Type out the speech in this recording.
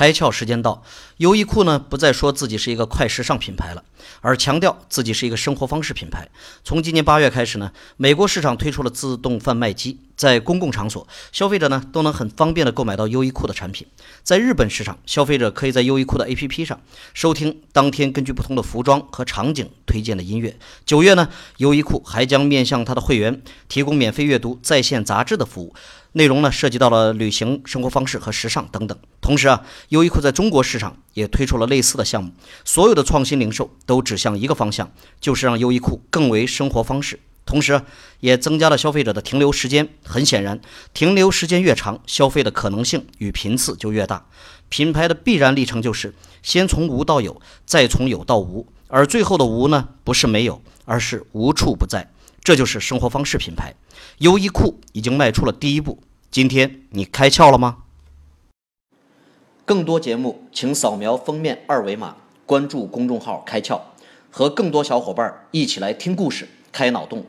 开窍时间到，优衣库呢不再说自己是一个快时尚品牌了，而强调自己是一个生活方式品牌。从今年八月开始呢，美国市场推出了自动贩卖机，在公共场所，消费者呢都能很方便的购买到优衣库的产品。在日本市场，消费者可以在优衣库的 APP 上收听当天根据不同的服装和场景推荐的音乐。九月呢，优衣库还将面向它的会员提供免费阅读在线杂志的服务。内容呢涉及到了旅行、生活方式和时尚等等。同时啊，优衣库在中国市场也推出了类似的项目。所有的创新零售都指向一个方向，就是让优衣库更为生活方式。同时，也增加了消费者的停留时间。很显然，停留时间越长，消费的可能性与频次就越大。品牌的必然历程就是先从无到有，再从有到无。而最后的无呢，不是没有，而是无处不在。这就是生活方式品牌，优衣库已经迈出了第一步。今天你开窍了吗？更多节目，请扫描封面二维码，关注公众号“开窍”，和更多小伙伴一起来听故事、开脑洞。